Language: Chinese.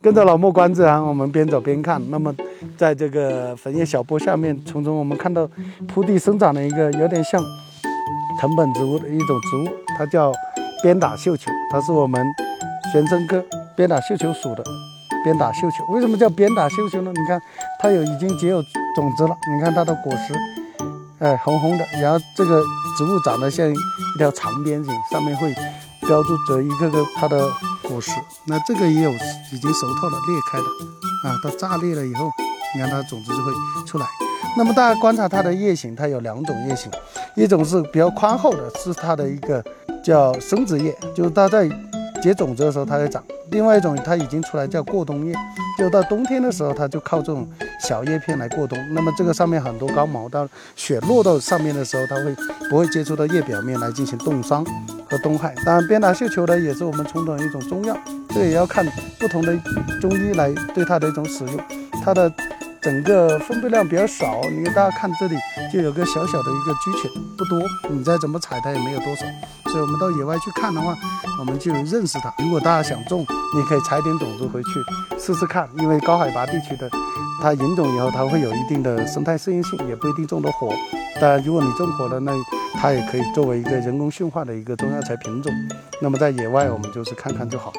跟着老莫观自然，我们边走边看。那么，在这个粉叶小坡下面，从中我们看到铺地生长的一个有点像藤本植物的一种植物，它叫鞭打绣球，它是我们玄参科鞭打绣球属的鞭打绣球。为什么叫鞭打绣球呢？你看它有已经结有种子了，你看它的果实，哎，红红的，然后这个植物长得像一条长鞭形，上面会标注着一个个它的。果实，那这个也有已经熟透了、裂开的啊，它炸裂了以后，你看它种子就会出来。那么大家观察它的叶形，它有两种叶形，一种是比较宽厚的，是它的一个叫生殖叶，就是它在结种子的时候它会长；另外一种它已经出来叫过冬叶，就到冬天的时候它就靠这种小叶片来过冬。那么这个上面很多刚毛，到雪落到上面的时候，它会不会接触到叶表面来进行冻伤？和东海，当然鞭打绣球呢，也是我们传统的一种中药，这也要看不同的中医来对它的一种使用。它的整个分布量比较少，你看大家看这里就有个小小的一个居群，不多，你再怎么采它也没有多少。所以我们到野外去看的话，我们就认识它。如果大家想种，你可以采点种子回去试试看，因为高海拔地区的它引种以后，它会有一定的生态适应性，也不一定种得活。当然，如果你种活了，那它也可以作为一个人工驯化的一个中药材品种，那么在野外我们就是看看就好。